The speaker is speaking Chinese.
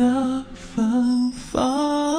的芬芳。